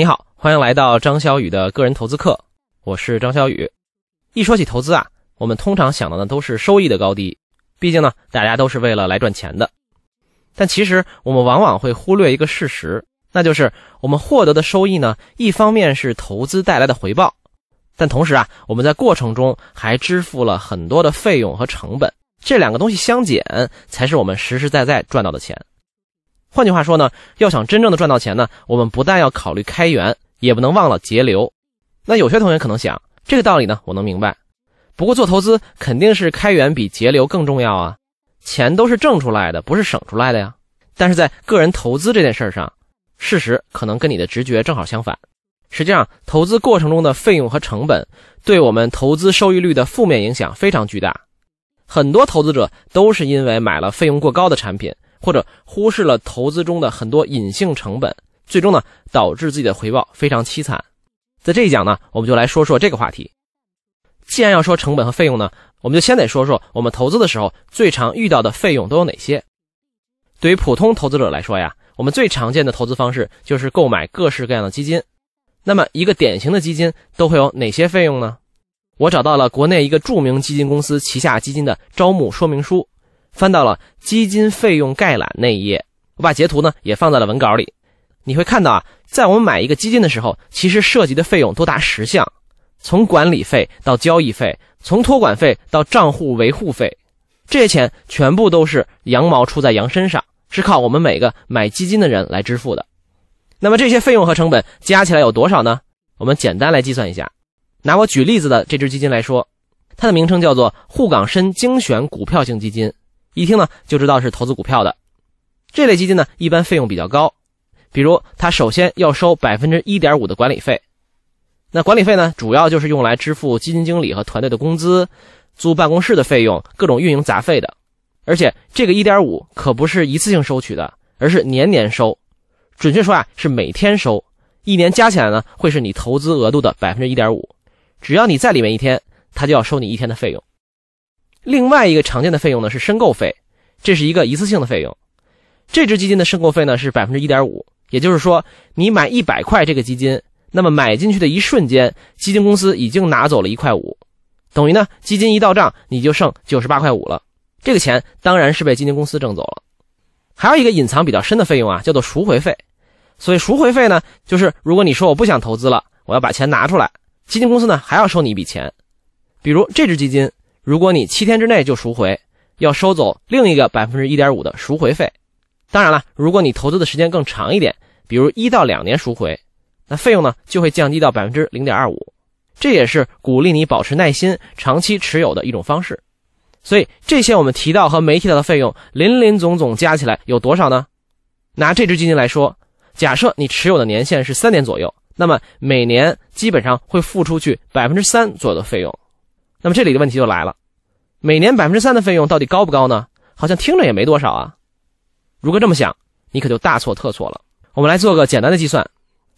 你好，欢迎来到张小雨的个人投资课，我是张小雨。一说起投资啊，我们通常想到的都是收益的高低，毕竟呢，大家都是为了来赚钱的。但其实我们往往会忽略一个事实，那就是我们获得的收益呢，一方面是投资带来的回报，但同时啊，我们在过程中还支付了很多的费用和成本，这两个东西相减，才是我们实实在在赚到的钱。换句话说呢，要想真正的赚到钱呢，我们不但要考虑开源，也不能忘了节流。那有些同学可能想，这个道理呢，我能明白。不过做投资肯定是开源比节流更重要啊，钱都是挣出来的，不是省出来的呀。但是在个人投资这件事上，事实可能跟你的直觉正好相反。实际上，投资过程中的费用和成本，对我们投资收益率的负面影响非常巨大。很多投资者都是因为买了费用过高的产品。或者忽视了投资中的很多隐性成本，最终呢导致自己的回报非常凄惨。在这一讲呢，我们就来说说这个话题。既然要说成本和费用呢，我们就先得说说我们投资的时候最常遇到的费用都有哪些。对于普通投资者来说呀，我们最常见的投资方式就是购买各式各样的基金。那么一个典型的基金都会有哪些费用呢？我找到了国内一个著名基金公司旗下基金的招募说明书。翻到了基金费用概览那一页，我把截图呢也放在了文稿里。你会看到啊，在我们买一个基金的时候，其实涉及的费用多达十项，从管理费到交易费，从托管费到账户维护费，这些钱全部都是羊毛出在羊身上，是靠我们每个买基金的人来支付的。那么这些费用和成本加起来有多少呢？我们简单来计算一下。拿我举例子的这只基金来说，它的名称叫做沪港深精选股票型基金。一听呢就知道是投资股票的，这类基金呢一般费用比较高，比如它首先要收百分之一点五的管理费，那管理费呢主要就是用来支付基金经理和团队的工资、租办公室的费用、各种运营杂费的，而且这个一点五可不是一次性收取的，而是年年收，准确说啊是每天收，一年加起来呢会是你投资额度的百分之一点五，只要你在里面一天，他就要收你一天的费用。另外一个常见的费用呢是申购费，这是一个一次性的费用。这支基金的申购费呢是百分之一点五，也就是说，你买一百块这个基金，那么买进去的一瞬间，基金公司已经拿走了一块五，等于呢基金一到账你就剩九十八块五了。这个钱当然是被基金公司挣走了。还有一个隐藏比较深的费用啊，叫做赎回费。所以赎回费呢，就是如果你说我不想投资了，我要把钱拿出来，基金公司呢还要收你一笔钱。比如这支基金。如果你七天之内就赎回，要收走另一个百分之一点五的赎回费。当然了，如果你投资的时间更长一点，比如一到两年赎回，那费用呢就会降低到百分之零点二五。这也是鼓励你保持耐心、长期持有的一种方式。所以这些我们提到和没提到的费用，林林总总加起来有多少呢？拿这支基金来说，假设你持有的年限是三年左右，那么每年基本上会付出去百分之三左右的费用。那么这里的问题就来了。每年百分之三的费用到底高不高呢？好像听着也没多少啊。如果这么想，你可就大错特错了。我们来做个简单的计算。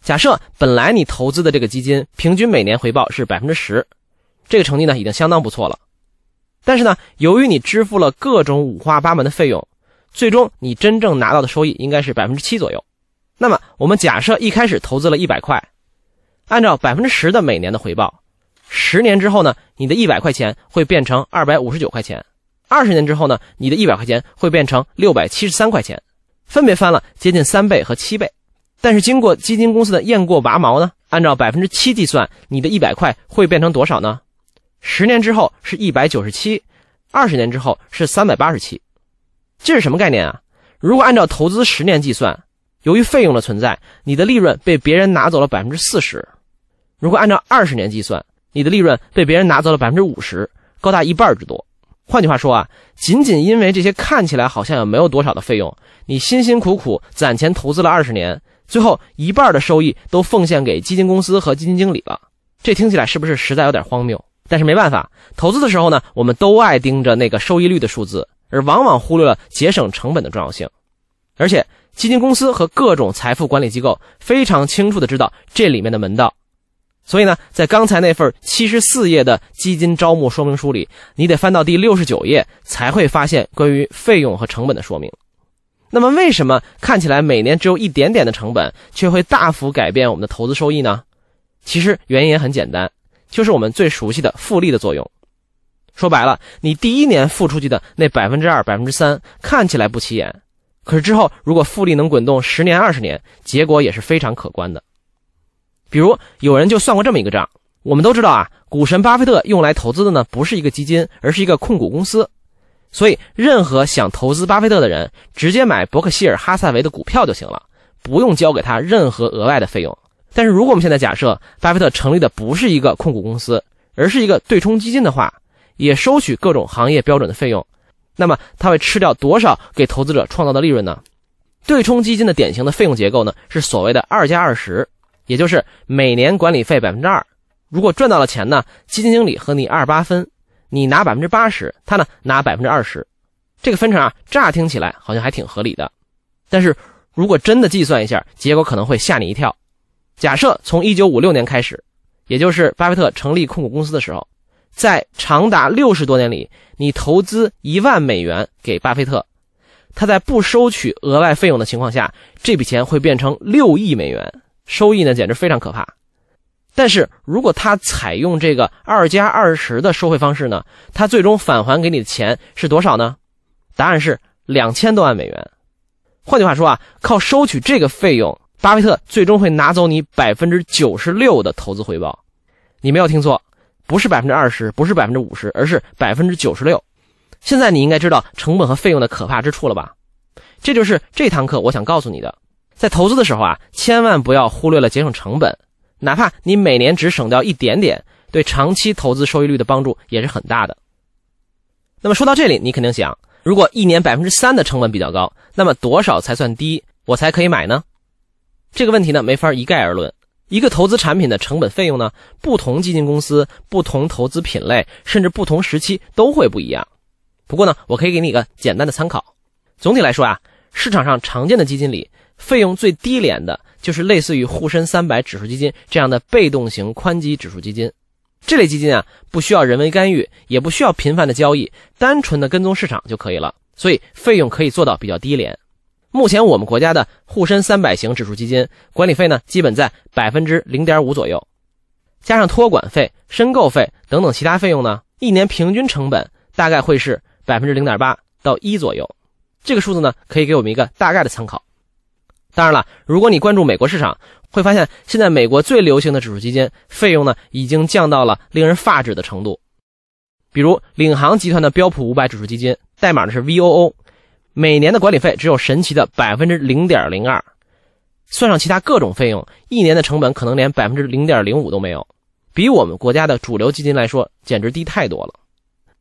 假设本来你投资的这个基金平均每年回报是百分之十，这个成绩呢已经相当不错了。但是呢，由于你支付了各种五花八门的费用，最终你真正拿到的收益应该是百分之七左右。那么我们假设一开始投资了一百块，按照百分之十的每年的回报。十年之后呢，你的一百块钱会变成二百五十九块钱；二十年之后呢，你的一百块钱会变成六百七十三块钱，分别翻了接近三倍和七倍。但是经过基金公司的验过拔毛呢，按照百分之七计算，你的一百块会变成多少呢？十年之后是一百九十七，二十年之后是三百八十七。这是什么概念啊？如果按照投资十年计算，由于费用的存在，你的利润被别人拿走了百分之四十；如果按照二十年计算，你的利润被别人拿走了百分之五十，高达一半之多。换句话说啊，仅仅因为这些看起来好像也没有多少的费用，你辛辛苦苦攒钱投资了二十年，最后一半的收益都奉献给基金公司和基金经理了。这听起来是不是实在有点荒谬？但是没办法，投资的时候呢，我们都爱盯着那个收益率的数字，而往往忽略了节省成本的重要性。而且，基金公司和各种财富管理机构非常清楚的知道这里面的门道。所以呢，在刚才那份七十四页的基金招募说明书里，你得翻到第六十九页才会发现关于费用和成本的说明。那么，为什么看起来每年只有一点点的成本，却会大幅改变我们的投资收益呢？其实原因也很简单，就是我们最熟悉的复利的作用。说白了，你第一年付出去的那百分之二、百分之三看起来不起眼，可是之后如果复利能滚动十年、二十年，结果也是非常可观的。比如有人就算过这么一个账，我们都知道啊，股神巴菲特用来投资的呢不是一个基金，而是一个控股公司。所以，任何想投资巴菲特的人，直接买伯克希尔哈萨维的股票就行了，不用交给他任何额外的费用。但是如果我们现在假设巴菲特成立的不是一个控股公司，而是一个对冲基金的话，也收取各种行业标准的费用，那么他会吃掉多少给投资者创造的利润呢？对冲基金的典型的费用结构呢，是所谓的二加二十，也就是每年管理费百分之二，如果赚到了钱呢，基金经理和你二八分。你拿百分之八十，他呢拿百分之二十，这个分成啊，乍听起来好像还挺合理的。但是如果真的计算一下，结果可能会吓你一跳。假设从一九五六年开始，也就是巴菲特成立控股公司的时候，在长达六十多年里，你投资一万美元给巴菲特，他在不收取额外费用的情况下，这笔钱会变成六亿美元，收益呢简直非常可怕。但是如果他采用这个二加二十的收费方式呢，他最终返还给你的钱是多少呢？答案是两千多万美元。换句话说啊，靠收取这个费用，巴菲特最终会拿走你百分之九十六的投资回报。你没有听错，不是百分之二十，不是百分之五十，而是百分之九十六。现在你应该知道成本和费用的可怕之处了吧？这就是这堂课我想告诉你的，在投资的时候啊，千万不要忽略了节省成本。哪怕你每年只省掉一点点，对长期投资收益率的帮助也是很大的。那么说到这里，你肯定想，如果一年百分之三的成本比较高，那么多少才算低，我才可以买呢？这个问题呢，没法一概而论。一个投资产品的成本费用呢，不同基金公司、不同投资品类，甚至不同时期都会不一样。不过呢，我可以给你一个简单的参考。总体来说啊，市场上常见的基金里，费用最低廉的。就是类似于沪深三百指数基金这样的被动型宽基指数基金，这类基金啊，不需要人为干预，也不需要频繁的交易，单纯的跟踪市场就可以了，所以费用可以做到比较低廉。目前我们国家的沪深三百型指数基金管理费呢，基本在百分之零点五左右，加上托管费、申购费等等其他费用呢，一年平均成本大概会是百分之零点八到一左右。这个数字呢，可以给我们一个大概的参考。当然了，如果你关注美国市场，会发现现在美国最流行的指数基金费用呢，已经降到了令人发指的程度。比如领航集团的标普五百指数基金，代码呢是 VOO，每年的管理费只有神奇的百分之零点零二，算上其他各种费用，一年的成本可能连百分之零点零五都没有，比我们国家的主流基金来说，简直低太多了。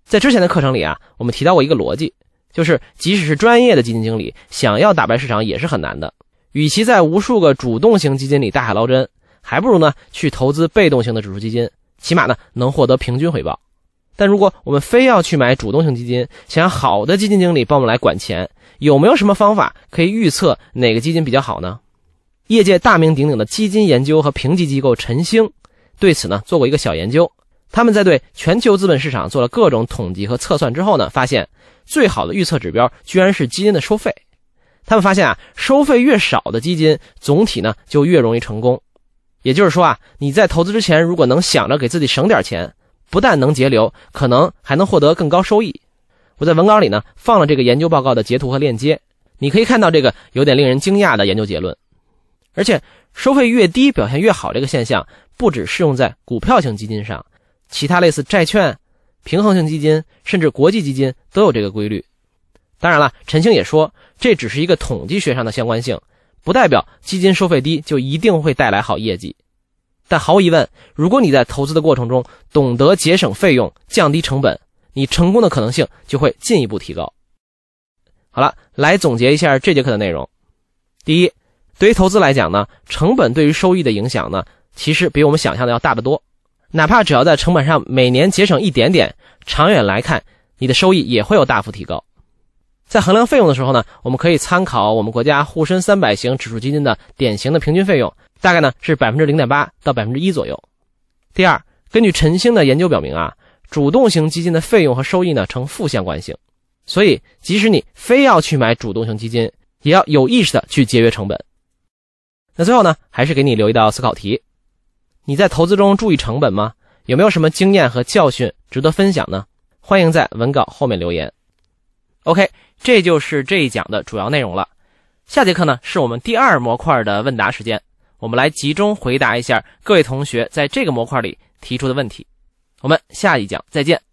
在之前的课程里啊，我们提到过一个逻辑，就是即使是专业的基金经理，想要打败市场也是很难的。与其在无数个主动型基金里大海捞针，还不如呢去投资被动型的指数基金，起码呢能获得平均回报。但如果我们非要去买主动型基金，想要好的基金经理帮我们来管钱，有没有什么方法可以预测哪个基金比较好呢？业界大名鼎鼎的基金研究和评级机构晨星对此呢做过一个小研究。他们在对全球资本市场做了各种统计和测算之后呢，发现最好的预测指标居然是基金的收费。他们发现啊，收费越少的基金，总体呢就越容易成功。也就是说啊，你在投资之前，如果能想着给自己省点钱，不但能节流，可能还能获得更高收益。我在文稿里呢放了这个研究报告的截图和链接，你可以看到这个有点令人惊讶的研究结论。而且，收费越低表现越好这个现象，不只适用在股票型基金上，其他类似债券、平衡型基金，甚至国际基金都有这个规律。当然了，陈星也说，这只是一个统计学上的相关性，不代表基金收费低就一定会带来好业绩。但毫无疑问，如果你在投资的过程中懂得节省费用、降低成本，你成功的可能性就会进一步提高。好了，来总结一下这节课的内容。第一，对于投资来讲呢，成本对于收益的影响呢，其实比我们想象的要大得多。哪怕只要在成本上每年节省一点点，长远来看，你的收益也会有大幅提高。在衡量费用的时候呢，我们可以参考我们国家沪深三百型指数基金的典型的平均费用，大概呢是百分之零点八到百分之一左右。第二，根据晨星的研究表明啊，主动型基金的费用和收益呢呈负相关性，所以即使你非要去买主动型基金，也要有意识的去节约成本。那最后呢，还是给你留一道思考题：你在投资中注意成本吗？有没有什么经验和教训值得分享呢？欢迎在文稿后面留言。OK，这就是这一讲的主要内容了。下节课呢，是我们第二模块的问答时间，我们来集中回答一下各位同学在这个模块里提出的问题。我们下一讲再见。